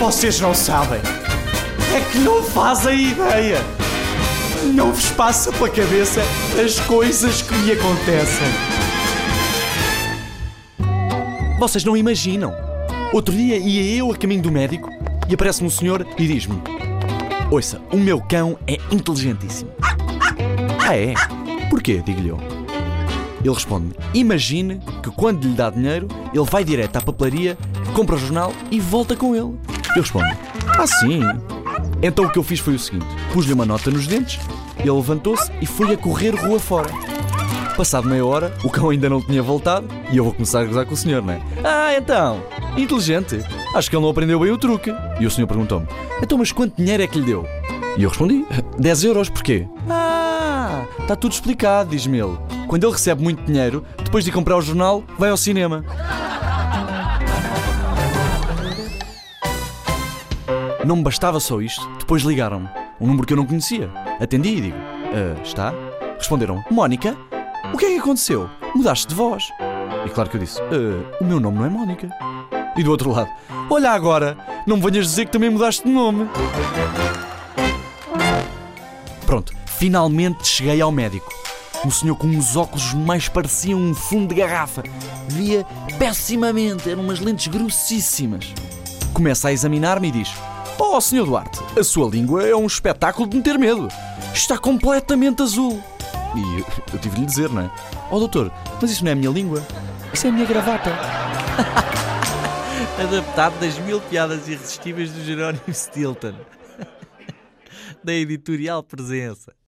Vocês não sabem. É que não fazem ideia. Não vos passa pela cabeça as coisas que me acontecem. Vocês não imaginam. Outro dia ia eu a caminho do médico e aparece-me um senhor e diz-me: Ouça, o meu cão é inteligentíssimo. Ah, é? Porquê? Digo-lhe eu. Ele responde: Imagine que quando lhe dá dinheiro, ele vai direto à papelaria, compra o jornal e volta com ele. Eu respondo: Ah, sim. Então o que eu fiz foi o seguinte: pus-lhe uma nota nos dentes, ele levantou-se e foi a correr rua fora. Passado meia hora, o cão ainda não tinha voltado e eu vou começar a gozar com o senhor, não é? Ah, então, inteligente. Acho que ele não aprendeu bem o truque. E o senhor perguntou-me: Então, mas quanto dinheiro é que lhe deu? E eu respondi: 10 euros, porquê? Ah, está tudo explicado, diz-me ele. Quando ele recebe muito dinheiro, depois de comprar o jornal, vai ao cinema. Não me bastava só isto, depois ligaram-me. Um número que eu não conhecia. Atendi e digo: "Ah, Está? Responderam: Mónica? O que é que aconteceu? Mudaste de voz. E claro que eu disse: "Ah, O meu nome não é Mónica. E do outro lado: Olha agora, não me venhas dizer que também mudaste de nome. Pronto, finalmente cheguei ao médico. Um senhor com uns óculos mais pareciam um fundo de garrafa. Via pessimamente, eram umas lentes grossíssimas. Começa a examinar-me e diz: Oh, senhor Duarte, a sua língua é um espetáculo de meter medo. Está completamente azul. E eu, eu tive de lhe dizer, não é? Oh, doutor, mas isso não é a minha língua. Isso é a minha gravata. Adaptado das mil piadas irresistíveis do Jerónimo Stilton. da editorial Presença.